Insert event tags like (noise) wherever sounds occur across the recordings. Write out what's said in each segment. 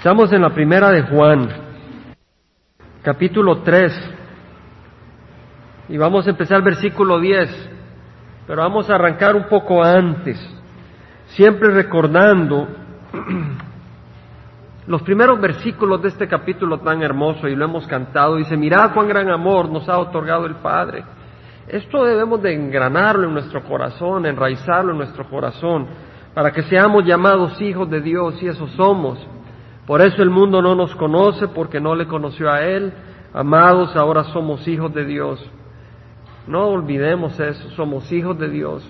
Estamos en la primera de Juan, capítulo 3, y vamos a empezar versículo 10, pero vamos a arrancar un poco antes, siempre recordando (clears throat) los primeros versículos de este capítulo tan hermoso, y lo hemos cantado, dice, mirad cuán gran amor nos ha otorgado el Padre. Esto debemos de engranarlo en nuestro corazón, enraizarlo en nuestro corazón, para que seamos llamados hijos de Dios, y eso somos. Por eso el mundo no nos conoce, porque no le conoció a Él. Amados, ahora somos hijos de Dios. No olvidemos eso, somos hijos de Dios.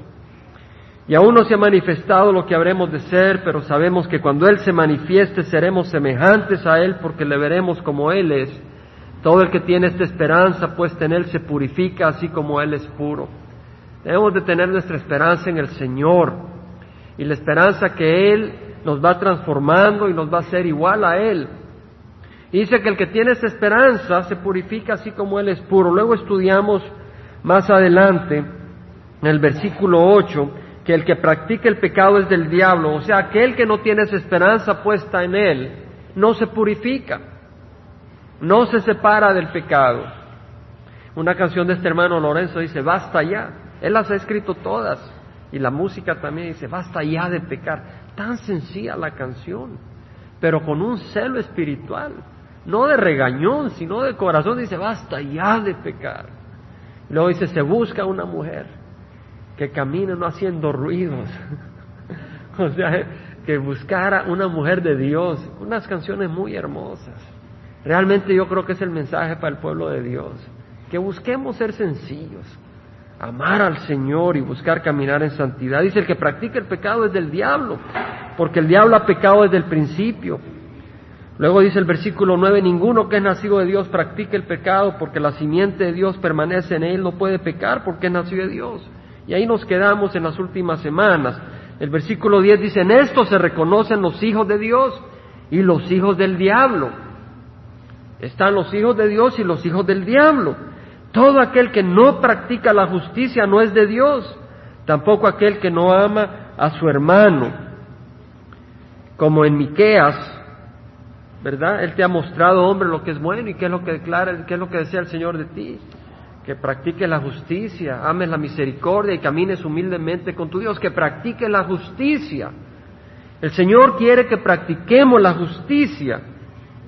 Y aún no se ha manifestado lo que habremos de ser, pero sabemos que cuando Él se manifieste seremos semejantes a Él porque le veremos como Él es. Todo el que tiene esta esperanza puesta en Él se purifica así como Él es puro. Debemos de tener nuestra esperanza en el Señor y la esperanza que Él nos va transformando y nos va a hacer igual a Él. Dice que el que tiene esa esperanza se purifica así como Él es puro. Luego estudiamos más adelante, en el versículo 8, que el que practica el pecado es del diablo. O sea, aquel que no tiene esa esperanza puesta en Él, no se purifica, no se separa del pecado. Una canción de este hermano Lorenzo dice, basta ya. Él las ha escrito todas. Y la música también dice, basta ya de pecar tan sencilla la canción, pero con un celo espiritual, no de regañón, sino de corazón, dice, basta ya de pecar. Luego dice, se busca una mujer que camine no haciendo ruidos. (laughs) o sea, que buscara una mujer de Dios, unas canciones muy hermosas. Realmente yo creo que es el mensaje para el pueblo de Dios, que busquemos ser sencillos, amar al Señor y buscar caminar en santidad. Dice, el que practica el pecado es del diablo, porque el diablo ha pecado desde el principio. Luego dice el versículo 9, ninguno que es nacido de Dios practica el pecado, porque la simiente de Dios permanece en él, no puede pecar porque es nacido de Dios. Y ahí nos quedamos en las últimas semanas. El versículo 10 dice, en esto se reconocen los hijos de Dios y los hijos del diablo. Están los hijos de Dios y los hijos del diablo. Todo aquel que no practica la justicia no es de Dios, tampoco aquel que no ama a su hermano. Como en Miqueas, ¿verdad? Él te ha mostrado, hombre, lo que es bueno y qué es lo que declara, qué es lo que desea el Señor de ti. Que practique la justicia, ames la misericordia y camines humildemente con tu Dios, que practique la justicia. El Señor quiere que practiquemos la justicia.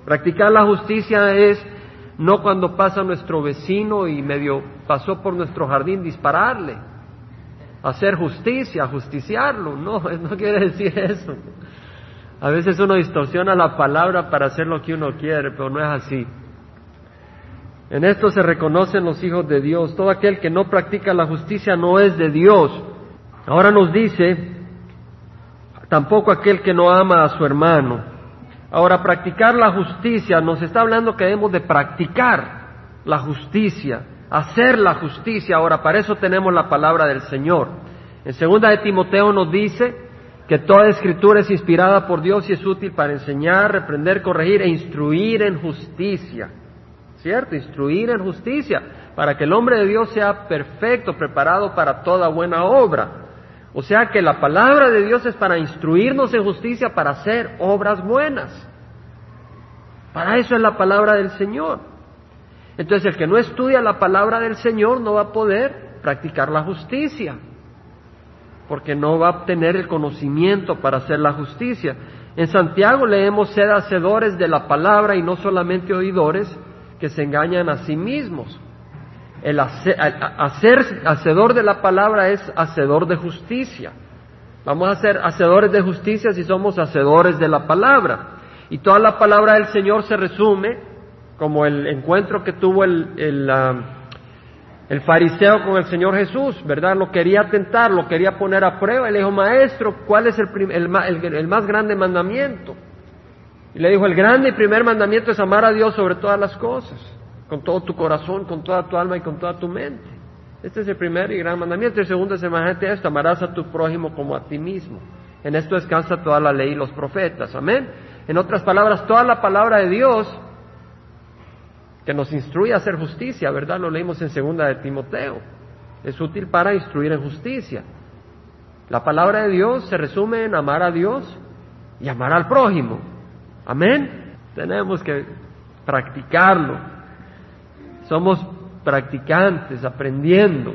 Practicar la justicia es no cuando pasa nuestro vecino y medio pasó por nuestro jardín dispararle, hacer justicia, justiciarlo, no, (laughs) no quiere decir eso. A veces uno distorsiona la palabra para hacer lo que uno quiere, pero no es así. En esto se reconocen los hijos de Dios. Todo aquel que no practica la justicia no es de Dios. Ahora nos dice, tampoco aquel que no ama a su hermano. Ahora, practicar la justicia nos está hablando que debemos de practicar la justicia, hacer la justicia. Ahora, para eso tenemos la palabra del Señor. En segunda de Timoteo nos dice que toda escritura es inspirada por Dios y es útil para enseñar, reprender, corregir e instruir en justicia. ¿Cierto? Instruir en justicia, para que el hombre de Dios sea perfecto, preparado para toda buena obra. O sea que la palabra de Dios es para instruirnos en justicia, para hacer obras buenas. Para eso es la palabra del Señor. Entonces el que no estudia la palabra del Señor no va a poder practicar la justicia, porque no va a obtener el conocimiento para hacer la justicia. En Santiago leemos ser hacedores de la palabra y no solamente oidores que se engañan a sí mismos. El hacer, hacedor de la palabra es hacedor de justicia. Vamos a ser hacedores de justicia si somos hacedores de la palabra. Y toda la palabra del Señor se resume como el encuentro que tuvo el, el, el fariseo con el Señor Jesús, ¿verdad? Lo quería tentar, lo quería poner a prueba. Y le dijo, maestro, ¿cuál es el, el, el más grande mandamiento? Y le dijo, el grande y primer mandamiento es amar a Dios sobre todas las cosas con todo tu corazón, con toda tu alma y con toda tu mente. Este es el primer y gran mandamiento. El segundo es semejante esto, amarás a tu prójimo como a ti mismo. En esto descansa toda la ley y los profetas. Amén. En otras palabras, toda la palabra de Dios que nos instruye a hacer justicia, ¿verdad? Lo leímos en segunda de Timoteo. Es útil para instruir en justicia. La palabra de Dios se resume en amar a Dios y amar al prójimo. Amén. Tenemos que practicarlo. Somos practicantes, aprendiendo,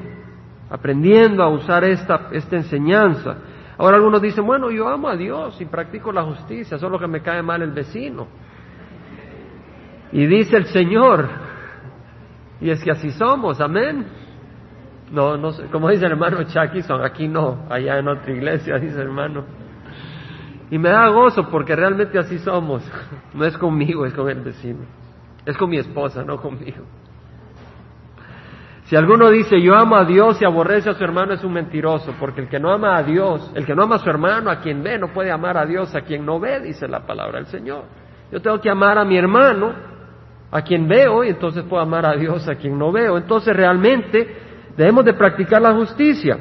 aprendiendo a usar esta, esta enseñanza. Ahora algunos dicen, bueno, yo amo a Dios y practico la justicia, solo que me cae mal el vecino. Y dice el Señor, y es que así somos, amén. No, no como dice el hermano Chuckison, aquí no, allá en otra iglesia, (laughs) dice el hermano. Y me da gozo porque realmente así somos. (laughs) No es conmigo, es con el vecino. Es con mi esposa, no conmigo. Si alguno dice yo amo a Dios y aborrece a su hermano es un mentiroso, porque el que no ama a Dios, el que no ama a su hermano, a quien ve, no puede amar a Dios, a quien no ve, dice la palabra del Señor. Yo tengo que amar a mi hermano, a quien veo, y entonces puedo amar a Dios, a quien no veo. Entonces realmente debemos de practicar la justicia.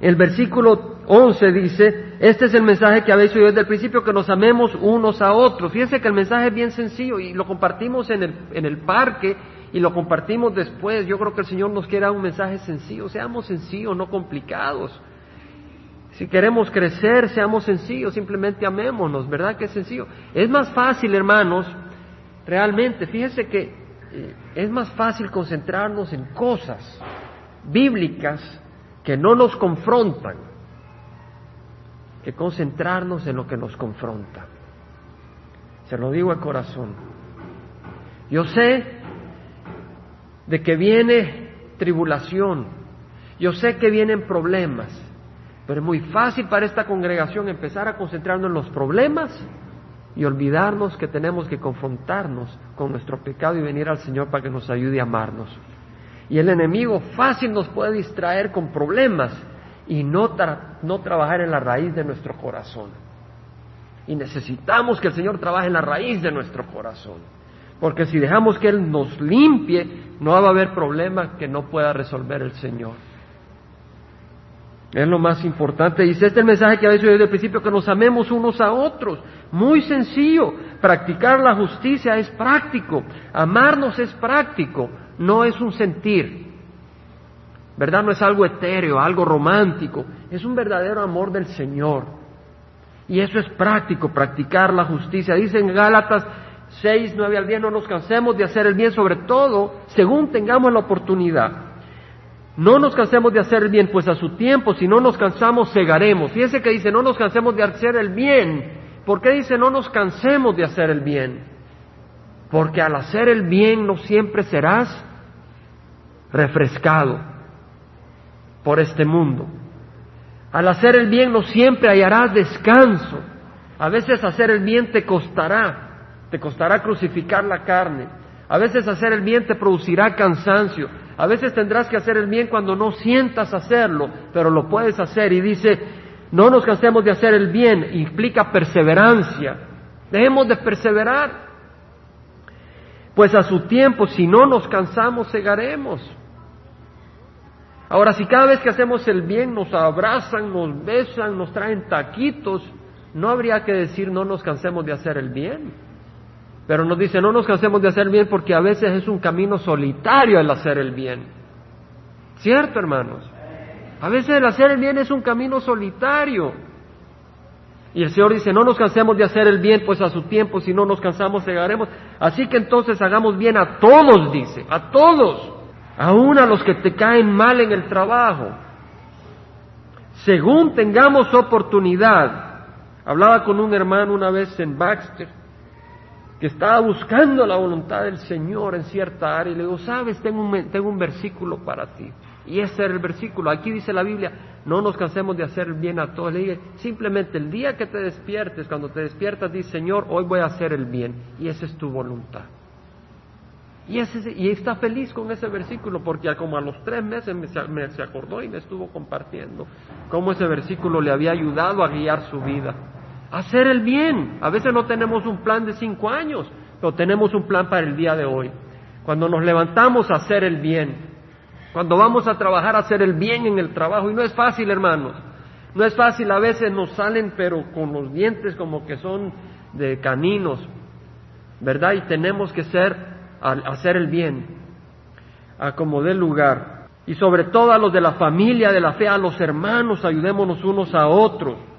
El versículo 11 dice, este es el mensaje que habéis oído desde el principio, que nos amemos unos a otros. Fíjense que el mensaje es bien sencillo y lo compartimos en el, en el parque y lo compartimos después. Yo creo que el Señor nos quiere dar un mensaje sencillo. Seamos sencillos, no complicados. Si queremos crecer, seamos sencillos, simplemente amémonos, ¿verdad que es sencillo? Es más fácil, hermanos, realmente, fíjense que eh, es más fácil concentrarnos en cosas bíblicas que no nos confrontan que concentrarnos en lo que nos confronta. Se lo digo de corazón. Yo sé de que viene tribulación. Yo sé que vienen problemas, pero es muy fácil para esta congregación empezar a concentrarnos en los problemas y olvidarnos que tenemos que confrontarnos con nuestro pecado y venir al Señor para que nos ayude a amarnos. Y el enemigo fácil nos puede distraer con problemas y no, no trabajar en la raíz de nuestro corazón. Y necesitamos que el Señor trabaje en la raíz de nuestro corazón. Porque si dejamos que Él nos limpie, no va a haber problema que no pueda resolver el Señor. Es lo más importante. Dice, este es el mensaje que habéis oído desde el principio, que nos amemos unos a otros. Muy sencillo. Practicar la justicia es práctico. Amarnos es práctico. No es un sentir. ¿Verdad? No es algo etéreo, algo romántico. Es un verdadero amor del Señor. Y eso es práctico, practicar la justicia. Dice en Gálatas 6, 9 al 10, no nos cansemos de hacer el bien, sobre todo según tengamos la oportunidad. No nos cansemos de hacer el bien, pues a su tiempo, si no nos cansamos, cegaremos. Fíjense que dice, no nos cansemos de hacer el bien. ¿Por qué dice, no nos cansemos de hacer el bien? Porque al hacer el bien no siempre serás refrescado por este mundo. Al hacer el bien no siempre hallarás descanso. A veces hacer el bien te costará te costará crucificar la carne. A veces hacer el bien te producirá cansancio. A veces tendrás que hacer el bien cuando no sientas hacerlo, pero lo puedes hacer. Y dice, no nos cansemos de hacer el bien, implica perseverancia. Dejemos de perseverar. Pues a su tiempo, si no nos cansamos, cegaremos. Ahora, si cada vez que hacemos el bien nos abrazan, nos besan, nos traen taquitos, no habría que decir no nos cansemos de hacer el bien. Pero nos dice, no nos cansemos de hacer bien porque a veces es un camino solitario el hacer el bien. ¿Cierto, hermanos? A veces el hacer el bien es un camino solitario. Y el Señor dice, no nos cansemos de hacer el bien, pues a su tiempo, si no nos cansamos, llegaremos. Así que entonces hagamos bien a todos, dice, a todos, aún a los que te caen mal en el trabajo. Según tengamos oportunidad. Hablaba con un hermano una vez en Baxter que estaba buscando la voluntad del Señor en cierta área y le digo, sabes, tengo un, tengo un versículo para ti. Y ese era el versículo. Aquí dice la Biblia, no nos cansemos de hacer bien a todos. Le dije, simplemente el día que te despiertes, cuando te despiertas, dice, Señor, hoy voy a hacer el bien. Y esa es tu voluntad. Y, ese, y está feliz con ese versículo porque como a los tres meses me, me, se acordó y me estuvo compartiendo cómo ese versículo le había ayudado a guiar su vida hacer el bien. A veces no tenemos un plan de cinco años, pero tenemos un plan para el día de hoy. Cuando nos levantamos a hacer el bien, cuando vamos a trabajar a hacer el bien en el trabajo, y no es fácil, hermanos, no es fácil, a veces nos salen, pero con los dientes como que son de caninos, ¿verdad? Y tenemos que ser, hacer el bien, a como dé lugar. Y sobre todo a los de la familia, de la fe, a los hermanos, ayudémonos unos a otros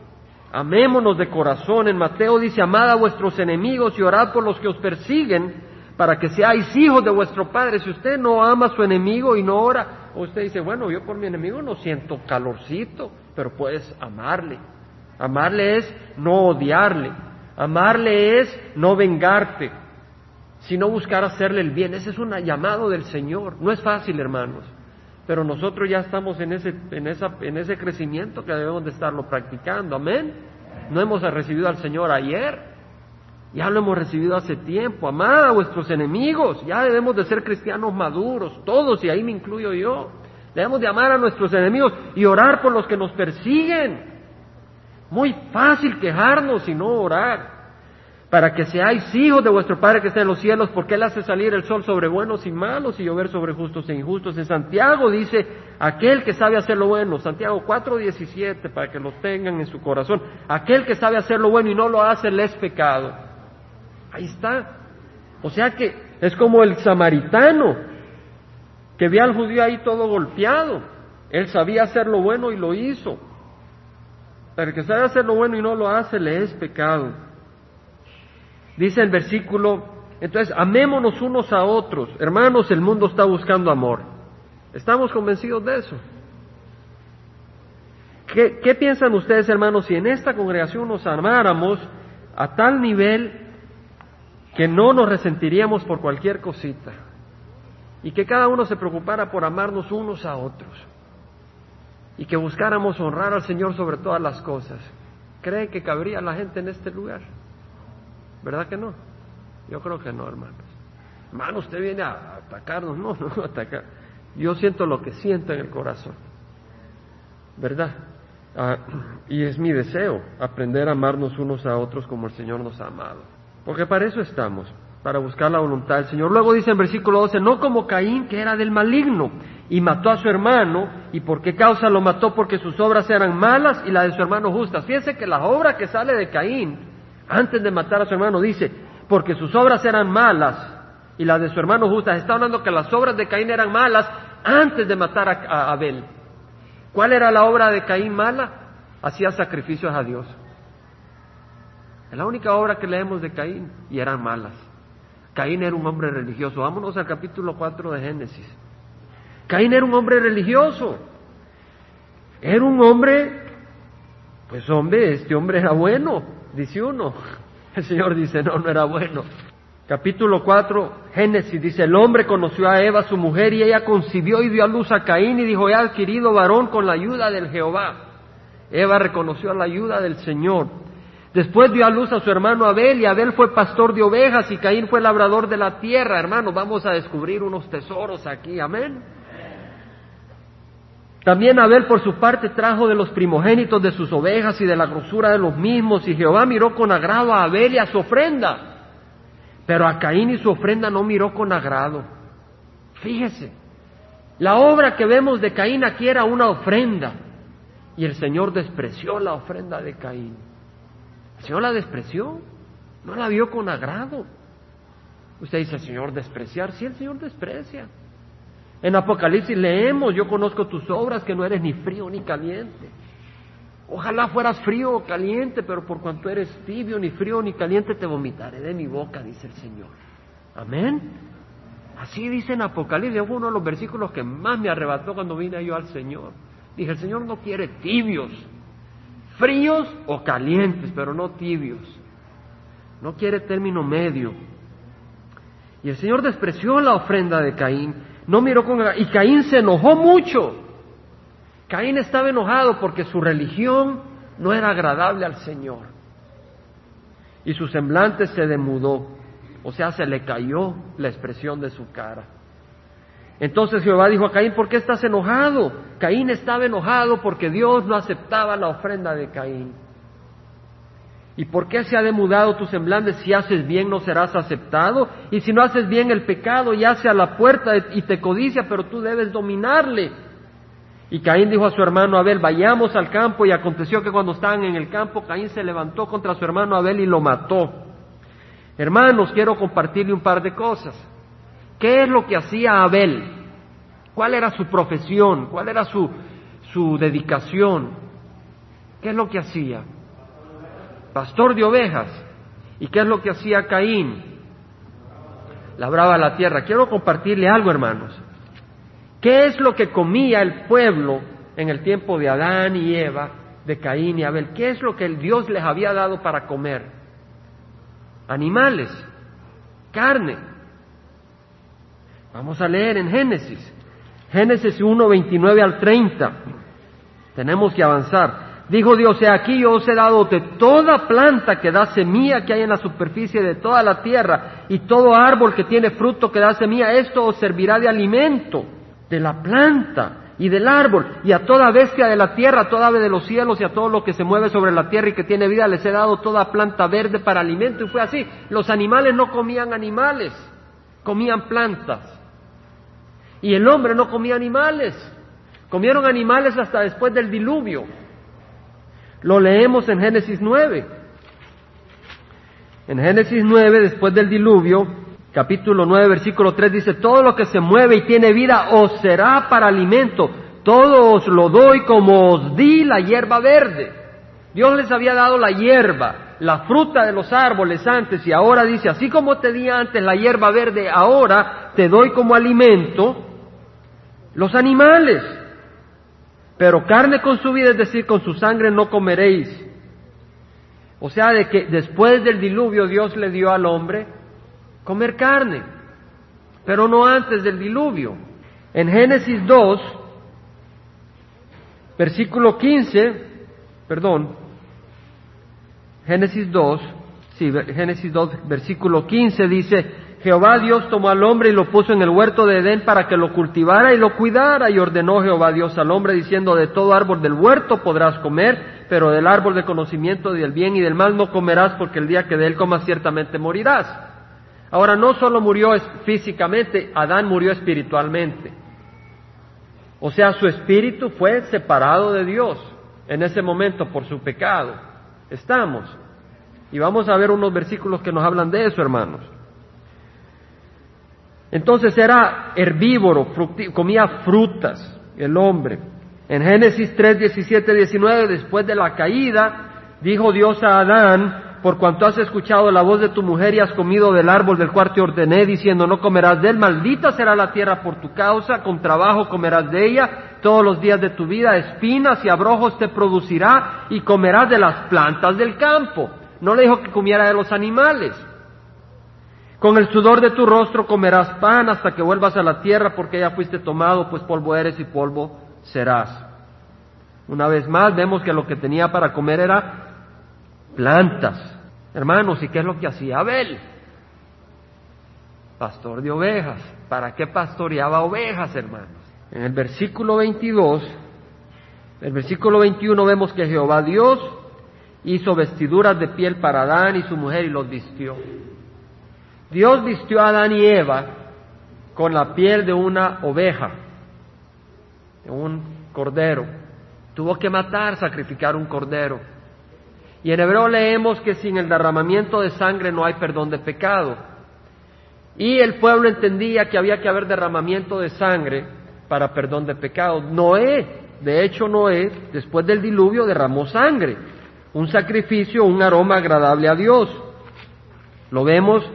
Amémonos de corazón. En Mateo dice, amad a vuestros enemigos y orad por los que os persiguen para que seáis hijos de vuestro Padre. Si usted no ama a su enemigo y no ora, usted dice, bueno, yo por mi enemigo no siento calorcito, pero puedes amarle. Amarle es no odiarle. Amarle es no vengarte, sino buscar hacerle el bien. Ese es un llamado del Señor. No es fácil, hermanos, pero nosotros ya estamos en ese, en, esa, en ese crecimiento que debemos de estarlo practicando. Amén. No hemos recibido al Señor ayer, ya lo hemos recibido hace tiempo. Amad a vuestros enemigos. Ya debemos de ser cristianos maduros, todos, y ahí me incluyo yo. Debemos de amar a nuestros enemigos y orar por los que nos persiguen. Muy fácil quejarnos y no orar. Para que seáis hijos de vuestro Padre que está en los cielos, porque Él hace salir el sol sobre buenos y malos y llover sobre justos e injustos. En Santiago dice, aquel que sabe hacer lo bueno, Santiago 4.17, para que lo tengan en su corazón, aquel que sabe hacer lo bueno y no lo hace, le es pecado. Ahí está. O sea que es como el samaritano que ve al judío ahí todo golpeado. Él sabía hacer lo bueno y lo hizo. Pero el que sabe hacer lo bueno y no lo hace, le es pecado. Dice el versículo, entonces, amémonos unos a otros. Hermanos, el mundo está buscando amor. ¿Estamos convencidos de eso? ¿Qué, ¿Qué, piensan ustedes, hermanos, si en esta congregación nos amáramos a tal nivel que no nos resentiríamos por cualquier cosita y que cada uno se preocupara por amarnos unos a otros y que buscáramos honrar al Señor sobre todas las cosas. ¿Cree que cabría la gente en este lugar? ¿Verdad que no? Yo creo que no, hermanos. Hermano, usted viene a atacarnos. (laughs) No, no, atacar. Yo siento lo que siento en el corazón. ¿Verdad? Ah, y es mi deseo aprender a amarnos unos a otros como el Señor nos ha amado. Porque para eso estamos, para buscar la voluntad del Señor. Luego dice en versículo 12, no como Caín, que era del maligno, y mató a su hermano, ¿y por qué causa lo mató? Porque sus obras eran malas y la de su hermano justas. Fíjense que la obra que sale de Caín, antes de matar a su hermano, dice, porque sus obras eran malas y la de su hermano justas. Está hablando que las obras de Caín eran malas antes de matar a, a Abel. ¿Cuál era la obra de Caín mala? Hacía sacrificios a Dios. Es la única obra que leemos de Caín y eran malas. Caín era un hombre religioso. Vámonos al capítulo 4 de Génesis. Caín era un hombre religioso. Era un hombre, pues hombre, este hombre era bueno, dice uno. (laughs) El Señor dice, no, no era bueno. Capítulo 4, Génesis dice, el hombre conoció a Eva, su mujer, y ella concibió y dio a luz a Caín y dijo, he adquirido varón con la ayuda del Jehová. Eva reconoció la ayuda del Señor. Después dio a luz a su hermano Abel y Abel fue pastor de ovejas y Caín fue labrador de la tierra. Hermanos, vamos a descubrir unos tesoros aquí, amén. También Abel por su parte trajo de los primogénitos de sus ovejas y de la grosura de los mismos y Jehová miró con agrado a Abel y a su ofrenda. Pero a Caín y su ofrenda no miró con agrado. Fíjese, la obra que vemos de Caín aquí era una ofrenda y el Señor despreció la ofrenda de Caín. El Señor la despreció, no la vio con agrado. Usted dice, Señor, despreciar. Sí, el Señor desprecia. En Apocalipsis leemos, yo conozco tus obras, que no eres ni frío ni caliente. Ojalá fueras frío o caliente, pero por cuanto eres tibio, ni frío ni caliente, te vomitaré de mi boca, dice el Señor. Amén. Así dice en Apocalipsis, fue uno de los versículos que más me arrebató cuando vine yo al Señor. Dije, el Señor no quiere tibios, fríos o calientes, pero no tibios. No quiere término medio. Y el Señor despreció la ofrenda de Caín, no miró con y Caín se enojó mucho. Caín estaba enojado porque su religión no era agradable al Señor. Y su semblante se demudó, o sea, se le cayó la expresión de su cara. Entonces Jehová dijo a Caín, ¿por qué estás enojado? Caín estaba enojado porque Dios no aceptaba la ofrenda de Caín. ¿Y por qué se ha demudado tu semblante? Si haces bien no serás aceptado. Y si no haces bien el pecado yace a la puerta y te codicia, pero tú debes dominarle. Y Caín dijo a su hermano Abel, vayamos al campo. Y aconteció que cuando estaban en el campo, Caín se levantó contra su hermano Abel y lo mató. Hermanos, quiero compartirle un par de cosas. ¿Qué es lo que hacía Abel? ¿Cuál era su profesión? ¿Cuál era su, su dedicación? ¿Qué es lo que hacía? Pastor de ovejas. ¿Y qué es lo que hacía Caín? Labraba la tierra. Quiero compartirle algo, hermanos. ¿Qué es lo que comía el pueblo en el tiempo de Adán y Eva, de Caín y Abel? ¿Qué es lo que el Dios les había dado para comer? Animales, carne. Vamos a leer en Génesis. Génesis 1, 29 al 30. Tenemos que avanzar. Dijo Dios, he aquí yo os he dado de toda planta que da semilla que hay en la superficie de toda la tierra y todo árbol que tiene fruto que da semilla, esto os servirá de alimento de la planta y del árbol y a toda bestia de la tierra, a toda ave de los cielos y a todo lo que se mueve sobre la tierra y que tiene vida, les he dado toda planta verde para alimento y fue así. Los animales no comían animales, comían plantas. Y el hombre no comía animales, comieron animales hasta después del diluvio. Lo leemos en Génesis 9. En Génesis 9, después del diluvio, capítulo 9, versículo 3 dice, todo lo que se mueve y tiene vida os será para alimento, todo os lo doy como os di la hierba verde. Dios les había dado la hierba, la fruta de los árboles antes y ahora dice, así como te di antes la hierba verde, ahora te doy como alimento los animales. Pero carne con su vida, es decir, con su sangre no comeréis. O sea, de que después del diluvio Dios le dio al hombre comer carne, pero no antes del diluvio. En Génesis 2, versículo 15, perdón, Génesis 2, sí, Génesis 2, versículo 15 dice, Jehová Dios tomó al hombre y lo puso en el huerto de Edén para que lo cultivara y lo cuidara. Y ordenó Jehová Dios al hombre diciendo, de todo árbol del huerto podrás comer, pero del árbol de conocimiento del bien y del mal no comerás porque el día que de él comas ciertamente morirás. Ahora no solo murió físicamente, Adán murió espiritualmente. O sea, su espíritu fue separado de Dios en ese momento por su pecado. Estamos. Y vamos a ver unos versículos que nos hablan de eso, hermanos. Entonces era herbívoro, comía frutas el hombre. En Génesis 3, 17, 19, después de la caída, dijo Dios a Adán, por cuanto has escuchado la voz de tu mujer y has comido del árbol del cual te ordené, diciendo, no comerás de él, maldita será la tierra por tu causa, con trabajo comerás de ella todos los días de tu vida, espinas y abrojos te producirá y comerás de las plantas del campo. No le dijo que comiera de los animales. Con el sudor de tu rostro comerás pan hasta que vuelvas a la tierra, porque ya fuiste tomado, pues polvo eres y polvo serás. Una vez más vemos que lo que tenía para comer era plantas. Hermanos, ¿y qué es lo que hacía Abel? Pastor de ovejas. ¿Para qué pastoreaba ovejas, hermanos? En el versículo 22, el versículo 21 vemos que Jehová Dios hizo vestiduras de piel para Adán y su mujer y los vistió. Dios vistió a Adán y Eva con la piel de una oveja, de un cordero. Tuvo que matar, sacrificar un cordero. Y en hebreo leemos que sin el derramamiento de sangre no hay perdón de pecado. Y el pueblo entendía que había que haber derramamiento de sangre para perdón de pecado. Noé, de hecho Noé, después del diluvio derramó sangre, un sacrificio, un aroma agradable a Dios. Lo vemos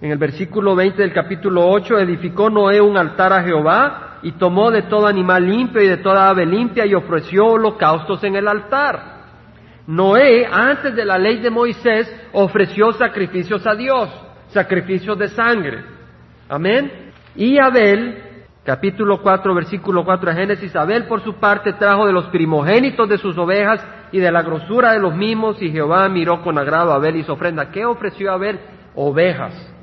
en el versículo 20 del capítulo 8, edificó Noé un altar a Jehová y tomó de todo animal limpio y de toda ave limpia y ofreció holocaustos en el altar. Noé, antes de la ley de Moisés, ofreció sacrificios a Dios, sacrificios de sangre. Amén. Y Abel, capítulo 4, versículo 4 de Génesis, Abel por su parte trajo de los primogénitos de sus ovejas y de la grosura de los mismos, y Jehová miró con agrado a Abel y su ofrenda. ¿Qué ofreció Abel? Ovejas.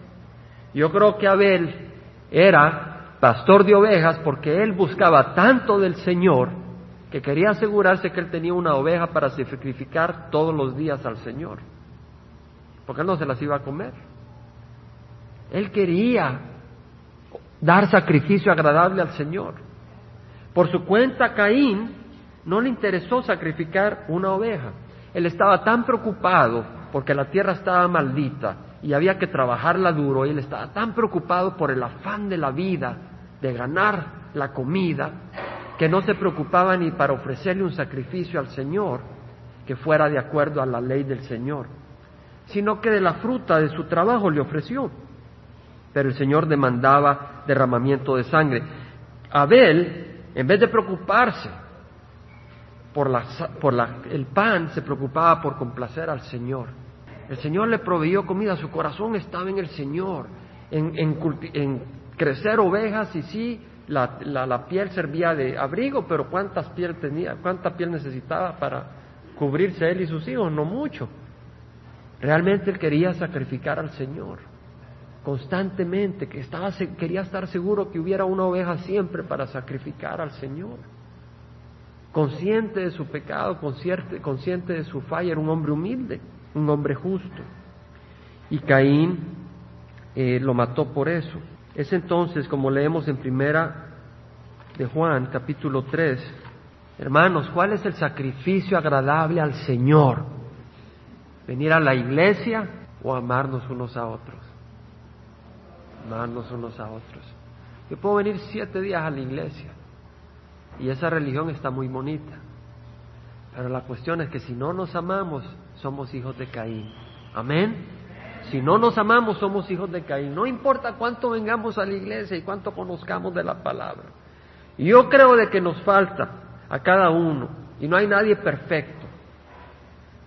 Yo creo que Abel era pastor de ovejas porque él buscaba tanto del Señor que quería asegurarse que él tenía una oveja para sacrificar todos los días al Señor, porque él no se las iba a comer. Él quería dar sacrificio agradable al Señor. Por su cuenta, Caín no le interesó sacrificar una oveja. Él estaba tan preocupado porque la tierra estaba maldita y había que trabajarla duro y él estaba tan preocupado por el afán de la vida, de ganar la comida, que no se preocupaba ni para ofrecerle un sacrificio al Señor. que fuera de acuerdo a la ley del Señor, sino que de la fruta de su trabajo le ofreció. Pero el Señor demandaba derramamiento de sangre. Abel, en vez de preocuparse por, el pan, se preocupaba por complacer al Señor. El Señor le proveyó comida, su corazón estaba en el Señor, en, crecer ovejas y sí, la, piel servía de abrigo, pero ¿cuántas piel tenía? ¿Cuánta piel necesitaba para cubrirse él y sus hijos? No mucho. Realmente él quería sacrificar al Señor constantemente, que estaba, quería estar seguro que hubiera una oveja siempre para sacrificar al Señor. Consciente de su pecado, consciente, consciente de su falla, era un hombre humilde, un hombre justo. Y Caín eh, lo mató por eso. Es entonces, como leemos en primera de Juan, capítulo 3, hermanos, ¿cuál es el sacrificio agradable al Señor? ¿Venir a la iglesia o amarnos unos a otros? Amarnos unos a otros. Yo puedo venir siete días a la iglesia y esa religión está muy bonita. Pero la cuestión es que si no nos amamos, somos hijos de Caín. Amén. Si no nos amamos, somos hijos de Caín. No importa cuánto vengamos a la iglesia y cuánto conozcamos de la palabra. Yo creo de que nos falta a cada uno, y no hay nadie perfecto.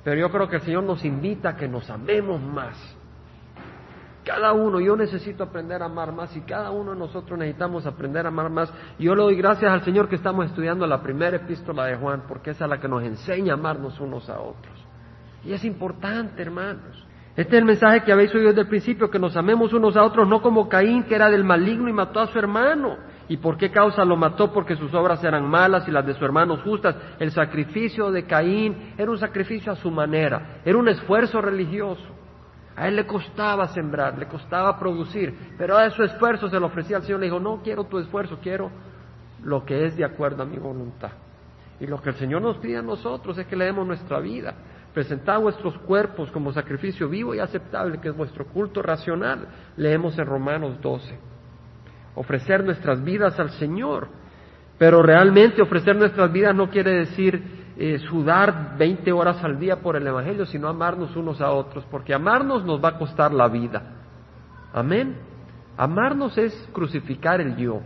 Pero yo creo que el Señor nos invita a que nos amemos más. Cada uno, yo necesito aprender a amar más y cada uno de nosotros necesitamos aprender a amar más. Y yo le doy gracias al Señor que estamos estudiando la primera epístola de Juan, porque esa es la que nos enseña a amarnos unos a otros. Y es importante, hermanos. Este es el mensaje que habéis oído desde el principio, que nos amemos unos a otros, no como Caín, que era del maligno y mató a su hermano. ¿Y por qué causa lo mató? Porque sus obras eran malas y las de su hermano justas. El sacrificio de Caín era un sacrificio a su manera, era un esfuerzo religioso. A él le costaba sembrar, le costaba producir, pero a su esfuerzo se lo ofrecía al Señor. Le dijo, no quiero tu esfuerzo, quiero lo que es de acuerdo a mi voluntad. Y lo que el Señor nos pide a nosotros es que le demos nuestra vida. Presentad vuestros cuerpos como sacrificio vivo y aceptable, que es vuestro culto racional. Leemos en Romanos 12. Ofrecer nuestras vidas al Señor. Pero realmente ofrecer nuestras vidas no quiere decir eh, sudar 20 horas al día por el Evangelio, sino amarnos unos a otros, porque amarnos nos va a costar la vida. Amén. Amarnos es crucificar el yo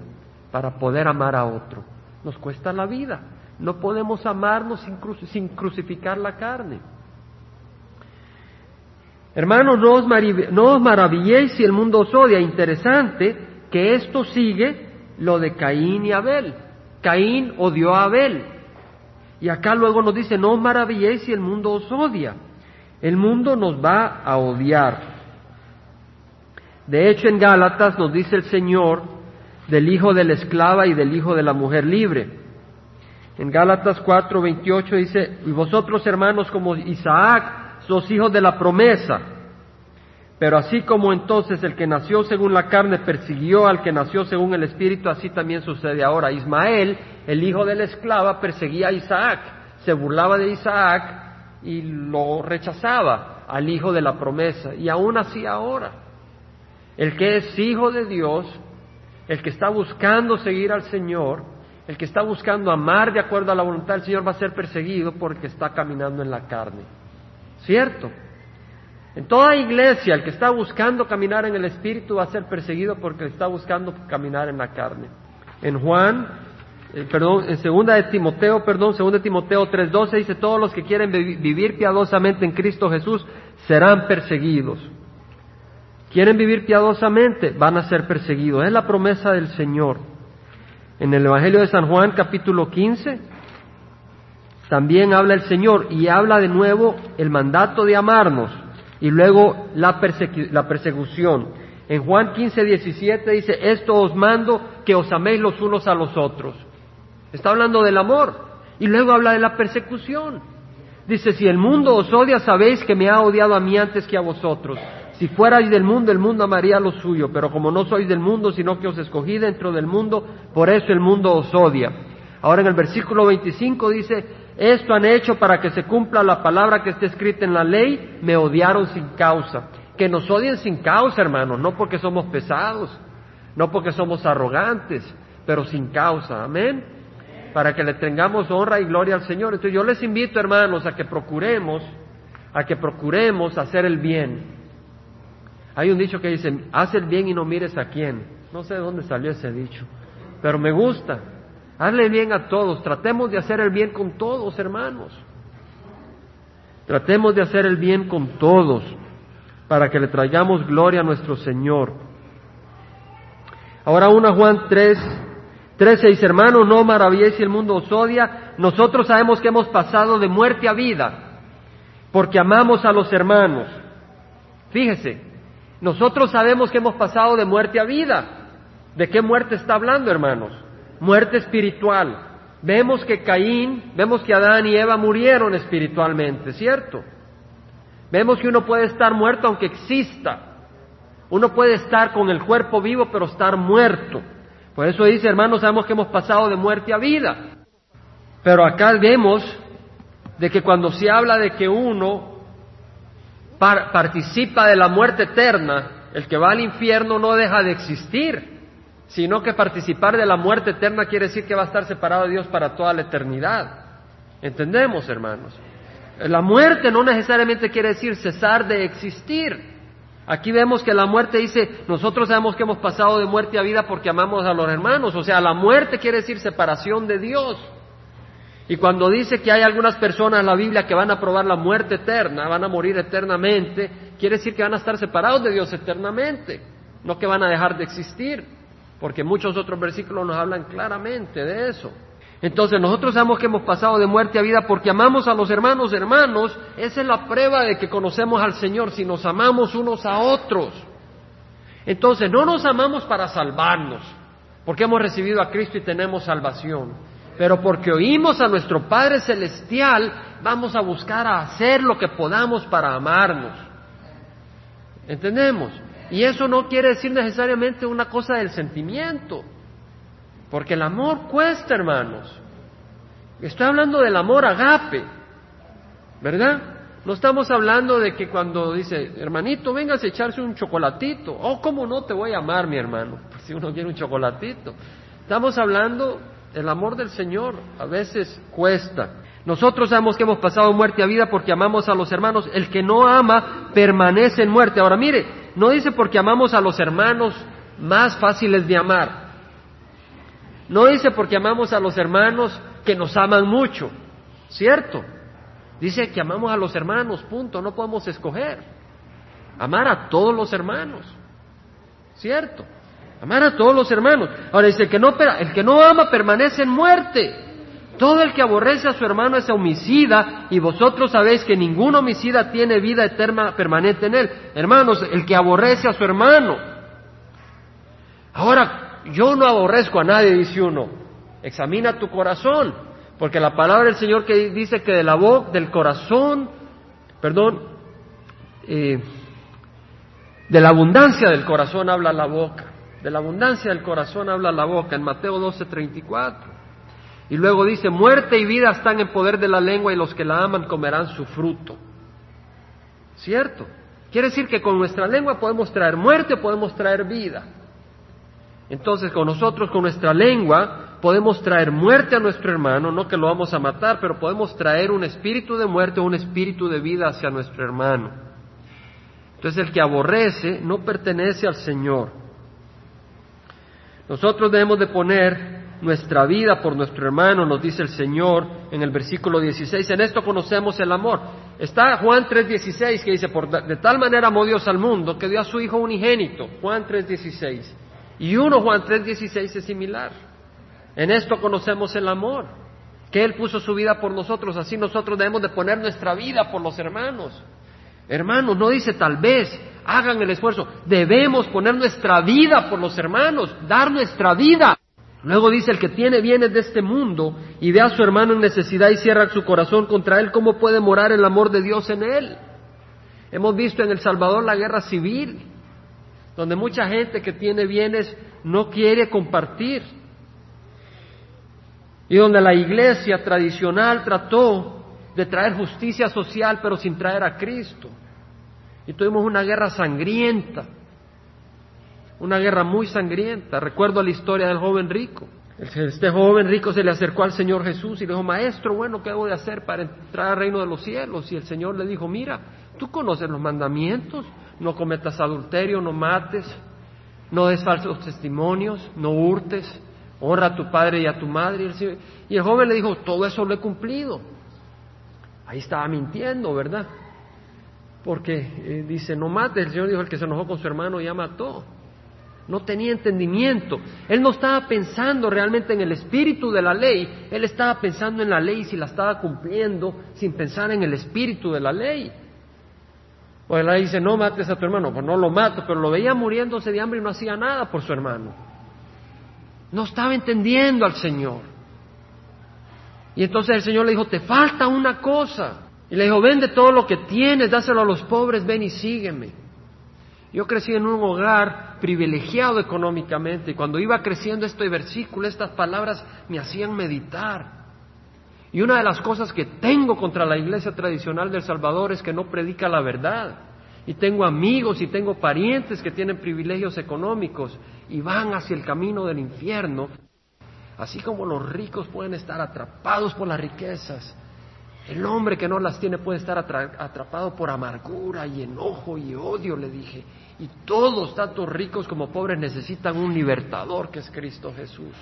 para poder amar a otro. Nos cuesta la vida. No podemos amarnos sin, crucificar la carne. Hermanos, no os, maravilléis si el mundo os odia. Interesante que esto sigue lo de Caín y Abel. Caín odió a Abel. Y acá luego nos dice, no os maravilléis si el mundo os odia. El mundo nos va a odiar. De hecho, en Gálatas nos dice el Señor del hijo de la esclava y del hijo de la mujer libre. En Gálatas 4, 28 dice, y vosotros hermanos como Isaac, los hijos de la promesa. Pero así como entonces el que nació según la carne persiguió al que nació según el Espíritu, así también sucede ahora. Ismael, el hijo de la esclava, perseguía a Isaac, se burlaba de Isaac y lo rechazaba al hijo de la promesa. Y aún así ahora, el que es hijo de Dios, el que está buscando seguir al Señor, el que está buscando amar de acuerdo a la voluntad del Señor va a ser perseguido porque está caminando en la carne. ¿Cierto? En toda iglesia, el que está buscando caminar en el Espíritu va a ser perseguido porque está buscando caminar en la carne. En Juan, eh, perdón, en segunda de Timoteo, perdón, segunda de Timoteo 3.12 dice, todos los que quieren vivir piadosamente en Cristo Jesús serán perseguidos. Quieren vivir piadosamente, van a ser perseguidos. Es la promesa del Señor. En el Evangelio de San Juan, capítulo 15, también habla el Señor y habla de nuevo el mandato de amarnos y luego la, persecución. En Juan 15, 17 dice, esto os mando que os améis los unos a los otros. Está hablando del amor y luego habla de la persecución. Dice, si el mundo os odia, sabéis que me ha odiado a mí antes que a vosotros. Si fuerais del mundo, el mundo amaría lo suyo, pero como no sois del mundo, sino que os escogí dentro del mundo, por eso el mundo os odia. Ahora en el versículo 25 dice, esto han hecho para que se cumpla la palabra que está escrita en la ley, me odiaron sin causa. Que nos odien sin causa, hermanos, no porque somos pesados, no porque somos arrogantes, pero sin causa. Amén. para que le tengamos honra y gloria al Señor. Entonces yo les invito, hermanos, a que procuremos, a que procuremos hacer el bien. Hay un dicho que dice, haz el bien y no mires a quién. No sé de dónde salió ese dicho, pero me gusta. Hazle bien a todos, tratemos de hacer el bien con todos, hermanos. Tratemos de hacer el bien con todos para que le traigamos gloria a nuestro Señor. Ahora una Juan 3, 3, 6, hermanos, no maravilléis si el mundo os odia. Nosotros sabemos que hemos pasado de muerte a vida, porque amamos a los hermanos. Fíjese, nosotros sabemos que hemos pasado de muerte a vida. ¿De qué muerte está hablando, hermanos? Muerte espiritual. Vemos que Caín, vemos que Adán y Eva murieron espiritualmente, ¿cierto? Vemos que uno puede estar muerto aunque exista. Uno puede estar con el cuerpo vivo pero estar muerto. Por eso dice, hermanos, sabemos que hemos pasado de muerte a vida. Pero acá vemos de que cuando se habla de que uno participa de la muerte eterna, el que va al infierno no deja de existir, sino que participar de la muerte eterna quiere decir que va a estar separado de Dios para toda la eternidad. ¿Entendemos, hermanos? La muerte no necesariamente quiere decir cesar de existir. Aquí vemos que la muerte dice, nosotros sabemos que hemos pasado de muerte a vida porque amamos a los hermanos. O sea, la muerte quiere decir separación de Dios. Y cuando dice que hay algunas personas en la Biblia que van a probar la muerte eterna, van a morir eternamente, quiere decir que van a estar separados de Dios eternamente, no que van a dejar de existir, porque muchos otros versículos nos hablan claramente de eso. Entonces nosotros sabemos que hemos pasado de muerte a vida porque amamos a los hermanos, hermanos, esa es la prueba de que conocemos al Señor, si nos amamos unos a otros. Entonces no nos amamos para salvarnos, porque hemos recibido a Cristo y tenemos salvación, pero porque oímos a nuestro Padre Celestial, vamos a buscar a hacer lo que podamos para amarnos. ¿Entendemos? Y eso no quiere decir necesariamente una cosa del sentimiento. Porque el amor cuesta, hermanos. Estoy hablando del amor agape, ¿verdad? No estamos hablando de que cuando dice, hermanito, vengas a echarse un chocolatito. Oh, ¿cómo no te voy a amar, mi hermano? (laughs) Pues si uno quiere un chocolatito. Estamos hablando del amor del Señor. A veces cuesta. Nosotros sabemos que hemos pasado muerte a vida porque amamos a los hermanos. El que no ama permanece en muerte. Ahora mire, no dice porque amamos a los hermanos más fáciles de amar. No dice porque amamos a los hermanos que nos aman mucho, ¿cierto? Dice que amamos a los hermanos, punto, no podemos escoger. Amar a todos los hermanos, ¿cierto? Amar a todos los hermanos. Ahora dice, el que no, el que no ama permanece en muerte. Todo el que aborrece a su hermano es homicida y vosotros sabéis que ningún homicida tiene vida eterna permanente en él. Hermanos, el que aborrece a su hermano. Ahora, yo no aborrezco a nadie, dice uno. Examina tu corazón, porque la palabra del Señor que dice que de la voz, del corazón, perdón, eh, de la abundancia del corazón habla la boca. De la abundancia del corazón habla la boca, en Mateo 12:34. Y luego dice, muerte y vida están en poder de la lengua y los que la aman comerán su fruto. ¿Cierto? Quiere decir que con nuestra lengua podemos traer muerte podemos traer vida. Entonces, con nosotros, con nuestra lengua, podemos traer muerte a nuestro hermano, no que lo vamos a matar, pero podemos traer un espíritu de muerte un espíritu de vida hacia nuestro hermano. Entonces, el que aborrece no pertenece al Señor. Nosotros debemos de poner nuestra vida por nuestro hermano, nos dice el Señor en el versículo 16. En esto conocemos el amor. Está Juan 3:16 que dice, por, de tal manera amó Dios al mundo que dio a su Hijo unigénito. Juan 3:16. Y 1 Juan 3:16 es similar. En esto conocemos el amor, que Él puso su vida por nosotros, así nosotros debemos de poner nuestra vida por los hermanos. Hermanos, no dice tal vez, hagan el esfuerzo, debemos poner nuestra vida por los hermanos, dar nuestra vida. Luego dice, el que tiene bienes de este mundo y ve a su hermano en necesidad y cierra su corazón contra él, ¿cómo puede morar el amor de Dios en él? Hemos visto en El Salvador la guerra civil, donde mucha gente que tiene bienes no quiere compartir. Y donde la iglesia tradicional trató de traer justicia social pero sin traer a Cristo. Y tuvimos una guerra sangrienta, una guerra muy sangrienta. Recuerdo la historia del joven rico. Este joven rico se le acercó al Señor Jesús y le dijo, Maestro, bueno, ¿qué debo de hacer para entrar al reino de los cielos? Y el Señor le dijo, mira, tú conoces los mandamientos, no cometas adulterio, no mates, no des falsos testimonios, no hurtes, honra a tu padre y a tu madre. Y el, joven le dijo, todo eso lo he cumplido. Ahí estaba mintiendo, ¿verdad? Porque eh, dice, no mates. El Señor dijo, el que se enojó con su hermano ya mató. No tenía entendimiento. Él no estaba pensando realmente en el espíritu de la ley. Él estaba pensando en la ley si la estaba cumpliendo sin pensar en el espíritu de la ley. O él dice, no mates a tu hermano. Pues no lo mato, pero lo veía muriéndose de hambre y no hacía nada por su hermano. No estaba entendiendo al Señor. Y entonces el Señor le dijo, te falta una cosa. Y le dijo, vende todo lo que tienes, dáselo a los pobres, ven y sígueme. Yo crecí en un hogar privilegiado económicamente y cuando iba creciendo este versículo, estas palabras me hacían meditar. Y una de las cosas que tengo contra la iglesia tradicional del Salvador es que no predica la verdad. Y tengo amigos y tengo parientes que tienen privilegios económicos y van hacia el camino del infierno. Así como los ricos pueden estar atrapados por las riquezas, el hombre que no las tiene puede estar atrapado por amargura y enojo y odio, le dije. Y todos, tanto ricos como pobres, necesitan un libertador que es Cristo Jesús.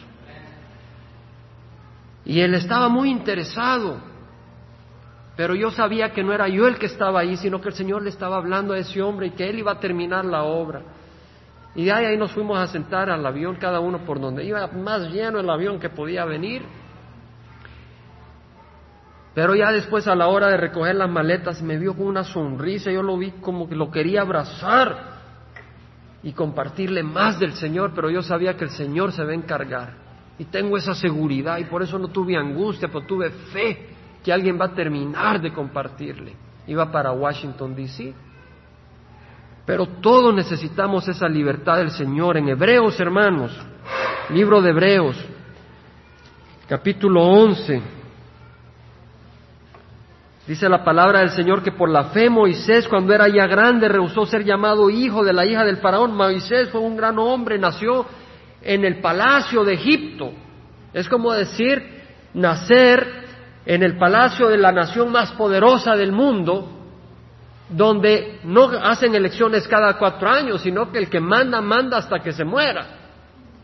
Y él estaba muy interesado, pero yo sabía que no era yo el que estaba ahí, sino que el Señor le estaba hablando a ese hombre y que él iba a terminar la obra. Y de ahí, nos fuimos a sentar al avión, cada uno por donde iba, más lleno el avión que podía venir. Pero ya después a la hora de recoger las maletas me vio con una sonrisa, yo lo vi como que lo quería abrazar y compartirle más del Señor, pero yo sabía que el Señor se va a encargar. Y tengo esa seguridad y por eso no tuve angustia, pero tuve fe que alguien va a terminar de compartirle. Iba para Washington, D.C. Pero todos necesitamos esa libertad del Señor. En Hebreos, hermanos, libro de Hebreos, capítulo 11. Dice la palabra del Señor que por la fe Moisés, cuando era ya grande, rehusó ser llamado hijo de la hija del faraón. Moisés fue un gran hombre, nació en el palacio de Egipto. Es como decir, nacer en el palacio de la nación más poderosa del mundo, donde no hacen elecciones cada cuatro años, sino que el que manda, manda hasta que se muera.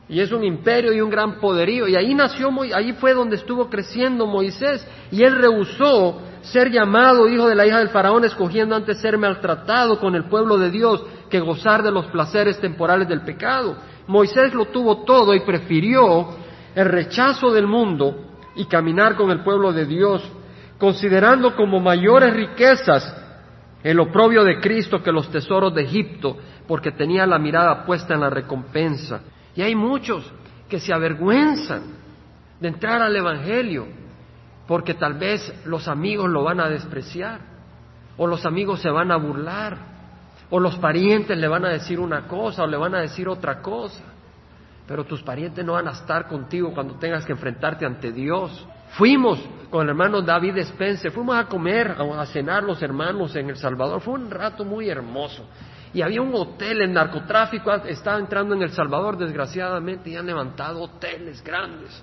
Y es un imperio y un gran poderío. Y ahí nació, ahí fue donde estuvo creciendo Moisés. Y él rehusó ser llamado hijo de la hija del faraón, escogiendo antes ser maltratado con el pueblo de Dios que gozar de los placeres temporales del pecado. Moisés lo tuvo todo y prefirió el rechazo del mundo y caminar con el pueblo de Dios, considerando como mayores riquezas el oprobio de Cristo que los tesoros de Egipto, porque tenía la mirada puesta en la recompensa. Y hay muchos que se avergüenzan de entrar al Evangelio porque tal vez los amigos lo van a despreciar, o los amigos se van a burlar, o los parientes le van a decir una cosa o le van a decir otra cosa. Pero tus parientes no van a estar contigo cuando tengas que enfrentarte ante Dios. Fuimos con el hermano David Spencer, fuimos a comer, a cenar los hermanos en El Salvador. Fue un rato muy hermoso. Y había un hotel, el narcotráfico estaba entrando en El Salvador, desgraciadamente, y han levantado hoteles grandes.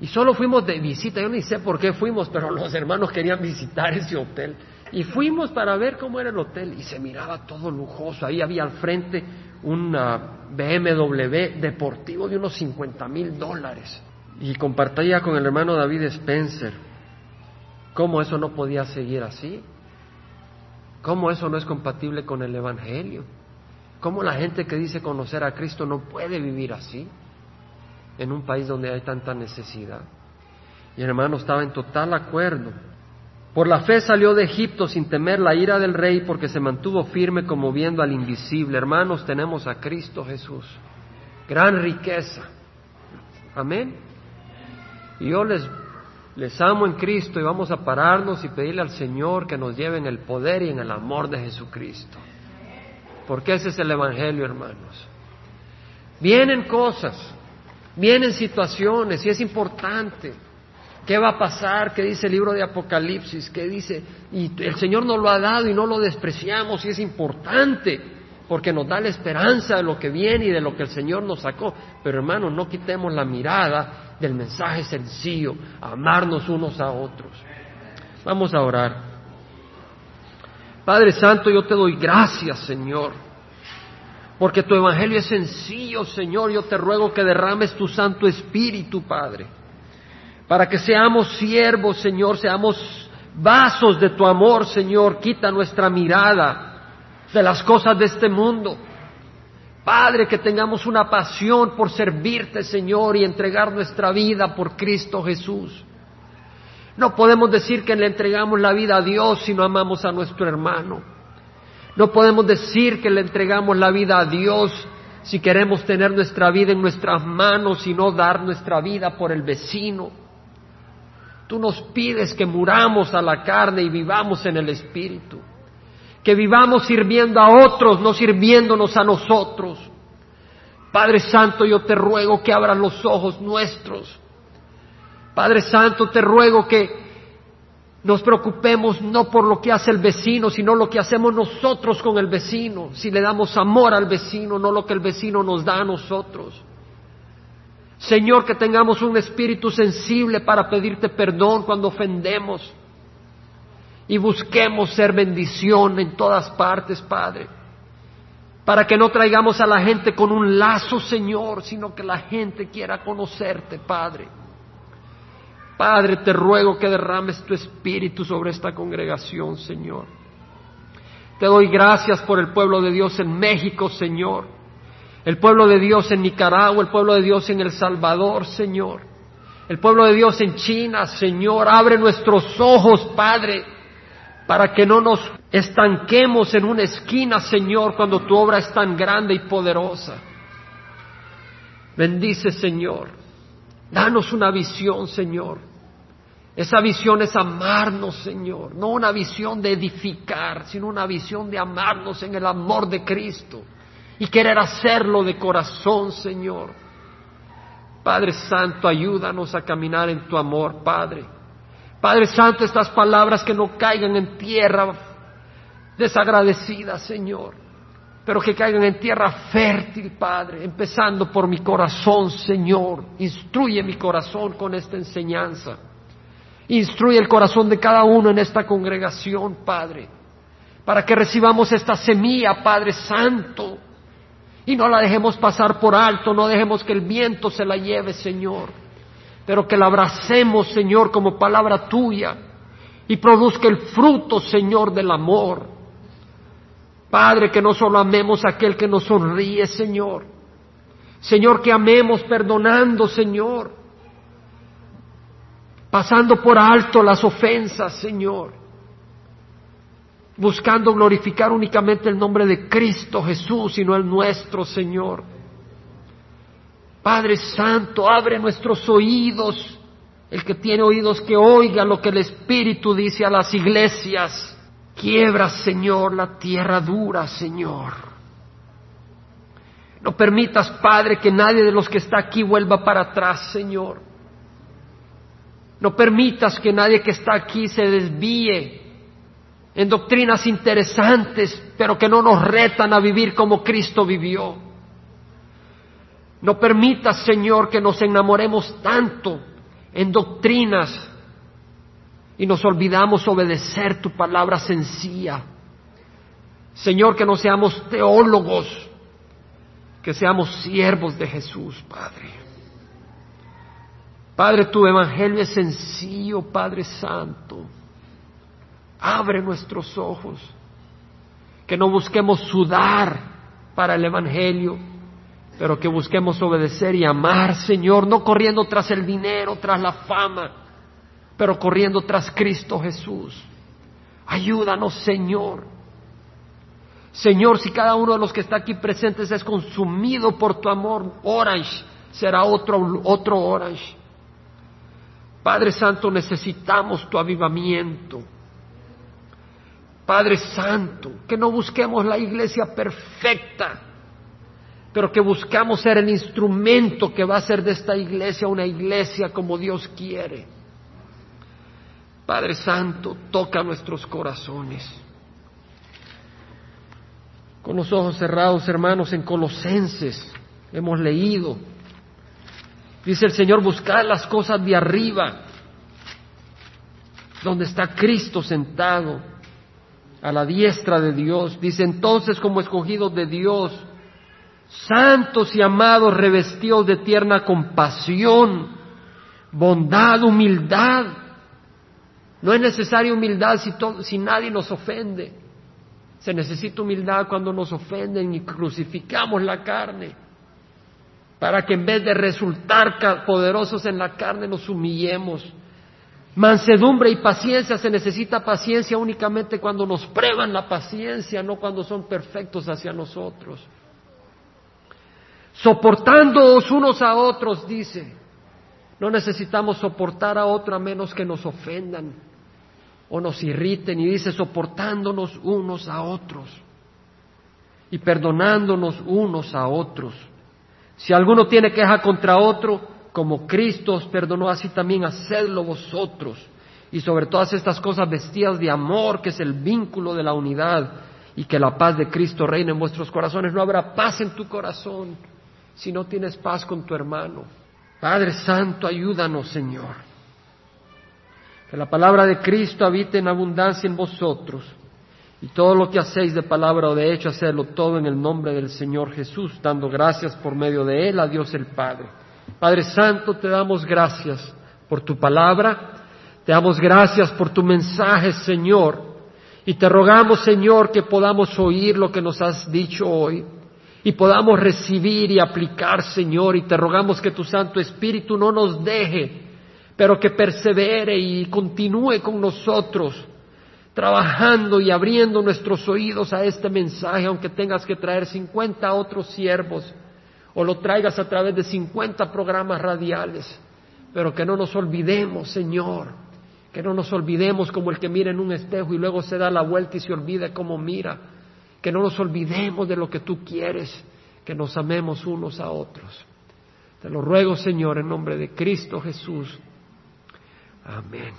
Y solo fuimos de visita, yo ni sé por qué fuimos, pero los hermanos querían visitar ese hotel. Y fuimos para ver cómo era el hotel y se miraba todo lujoso. Ahí había al frente un BMW deportivo de unos 50 mil dólares. Y compartía con el hermano David Spencer cómo eso no podía seguir así. Cómo eso no es compatible con el Evangelio. Cómo la gente que dice conocer a Cristo no puede vivir así en un país donde hay tanta necesidad. Y el hermano estaba en total acuerdo. Por la fe salió de Egipto sin temer la ira del rey porque se mantuvo firme como viendo al invisible. Hermanos, tenemos a Cristo Jesús. Gran riqueza. Amén. Y yo les, les amo en Cristo y vamos a pararnos y pedirle al Señor que nos lleve en el poder y en el amor de Jesucristo. Porque ese es el Evangelio, hermanos. Vienen cosas, Vienen situaciones y es importante. ¿Qué va a pasar? ¿Qué dice el libro de Apocalipsis? ¿Qué dice? Y el Señor nos lo ha dado y no lo despreciamos y es importante porque nos da la esperanza de lo que viene y de lo que el Señor nos sacó. Pero hermanos, no quitemos la mirada del mensaje sencillo, amarnos unos a otros. Vamos a orar. Padre Santo, yo te doy gracias, Señor, porque tu evangelio es sencillo, Señor. Yo te ruego que derrames tu Santo Espíritu, Padre, para que seamos siervos, Señor, seamos vasos de tu amor, Señor. Quita nuestra mirada de las cosas de este mundo. Padre, que tengamos una pasión por servirte, Señor, y entregar nuestra vida por Cristo Jesús. No podemos decir que le entregamos la vida a Dios si no amamos a nuestro hermano. No podemos decir que le entregamos la vida a Dios si queremos tener nuestra vida en nuestras manos y no dar nuestra vida por el vecino. Tú nos pides que muramos a la carne y vivamos en el Espíritu que vivamos sirviendo a otros, no sirviéndonos a nosotros. Padre Santo, yo te ruego que abras los ojos nuestros. Padre Santo, te ruego que nos preocupemos no por lo que hace el vecino, sino lo que hacemos nosotros con el vecino. Si le damos amor al vecino, no lo que el vecino nos da a nosotros. Señor, que tengamos un espíritu sensible para pedirte perdón cuando ofendemos y busquemos ser bendición en todas partes, Padre, para que no traigamos a la gente con un lazo, Señor, sino que la gente quiera conocerte, Padre. Padre, te ruego que derrames tu espíritu sobre esta congregación, Señor. Te doy gracias por el pueblo de Dios en México, Señor. El pueblo de Dios en Nicaragua, el pueblo de Dios en El Salvador, Señor. El pueblo de Dios en China, Señor. Abre nuestros ojos, Padre, para que no nos estanquemos en una esquina, Señor, cuando tu obra es tan grande y poderosa. Bendice, Señor. Danos una visión, Señor. Esa visión es amarnos, Señor. No una visión de edificar, sino una visión de amarnos en el amor de Cristo y querer hacerlo de corazón, Señor. Padre Santo, ayúdanos a caminar en tu amor, Padre. Padre Santo, estas palabras que no caigan en tierra desagradecida, Señor, pero que caigan en tierra fértil, Padre, empezando por mi corazón, Señor. Instruye mi corazón con esta enseñanza. Instruye el corazón de cada uno en esta congregación, Padre, para que recibamos esta semilla, Padre Santo, y no la dejemos pasar por alto, no dejemos que el viento se la lleve, Señor pero que la abracemos, Señor, como palabra tuya y produzca el fruto, Señor, del amor. Padre, que no solo amemos a aquel que nos sonríe, Señor. Señor, que amemos perdonando, Señor. Pasando por alto las ofensas, Señor. Buscando glorificar únicamente el nombre de Cristo Jesús y no el nuestro, Señor. Padre Santo, abre nuestros oídos. El que tiene oídos que oiga lo que el Espíritu dice a las iglesias. Quiebra, Señor, la tierra dura, Señor. No permitas, Padre, que nadie de los que está aquí vuelva para atrás, Señor. No permitas que nadie que está aquí se desvíe en doctrinas interesantes, pero que no nos retan a vivir como Cristo vivió. No permitas, Señor, que nos enamoremos tanto en doctrinas y nos olvidamos obedecer tu palabra sencilla. Señor, que no seamos teólogos, que seamos siervos de Jesús, Padre. Padre, tu evangelio es sencillo, Padre Santo. Abre nuestros ojos, que no busquemos sudar para el evangelio pero que busquemos obedecer y amar, Señor, no corriendo tras el dinero, tras la fama, pero corriendo tras Cristo Jesús. Ayúdanos, Señor. Señor, si cada uno de los que está aquí presentes es consumido por tu amor, orange, será otro, otro orange. Padre Santo, necesitamos tu avivamiento. Padre Santo, que no busquemos la iglesia perfecta, pero que buscamos ser el instrumento que va a hacer de esta iglesia una iglesia como Dios quiere. Padre Santo, toca nuestros corazones. Con los ojos cerrados, hermanos, en Colosenses hemos leído. Dice el Señor, buscar las cosas de arriba, donde está Cristo sentado a la diestra de Dios. Dice entonces como escogidos de Dios, santos y amados, revestidos de tierna compasión, bondad, humildad. No es necesaria humildad si, si nadie nos ofende. Se necesita humildad cuando nos ofenden y crucificamos la carne, para que en vez de resultar poderosos en la carne nos humillemos. Mansedumbre y paciencia, se necesita paciencia únicamente cuando nos prueban la paciencia, no cuando son perfectos hacia nosotros. Soportándoos unos a otros, dice. No necesitamos soportar a otro a menos que nos ofendan o nos irriten. Y dice, soportándonos unos a otros y perdonándonos unos a otros. Si alguno tiene queja contra otro, como Cristo os perdonó, así también hacedlo vosotros. Y sobre todas estas cosas vestidas de amor, que es el vínculo de la unidad, y que la paz de Cristo reine en vuestros corazones. No habrá paz en tu corazón si no tienes paz con tu hermano. Padre Santo, ayúdanos, Señor. Que la palabra de Cristo habite en abundancia en vosotros. Y todo lo que hacéis de palabra o de hecho, hacerlo todo en el nombre del Señor Jesús, dando gracias por medio de Él a Dios el Padre. Padre Santo, te damos gracias por tu palabra, te damos gracias por tu mensaje, Señor, y te rogamos, Señor, que podamos oír lo que nos has dicho hoy y podamos recibir y aplicar, Señor, y te rogamos que tu Santo Espíritu no nos deje, pero que persevere y continúe con nosotros, trabajando y abriendo nuestros oídos a este mensaje, aunque tengas que traer 50 otros siervos o lo traigas a través de 50 programas radiales, pero que no nos olvidemos, Señor, que no nos olvidemos como el que mira en un espejo y luego se da la vuelta y se olvida cómo mira que no nos olvidemos de lo que tú quieres, que nos amemos unos a otros. Te lo ruego, Señor, en nombre de Cristo Jesús. Amén.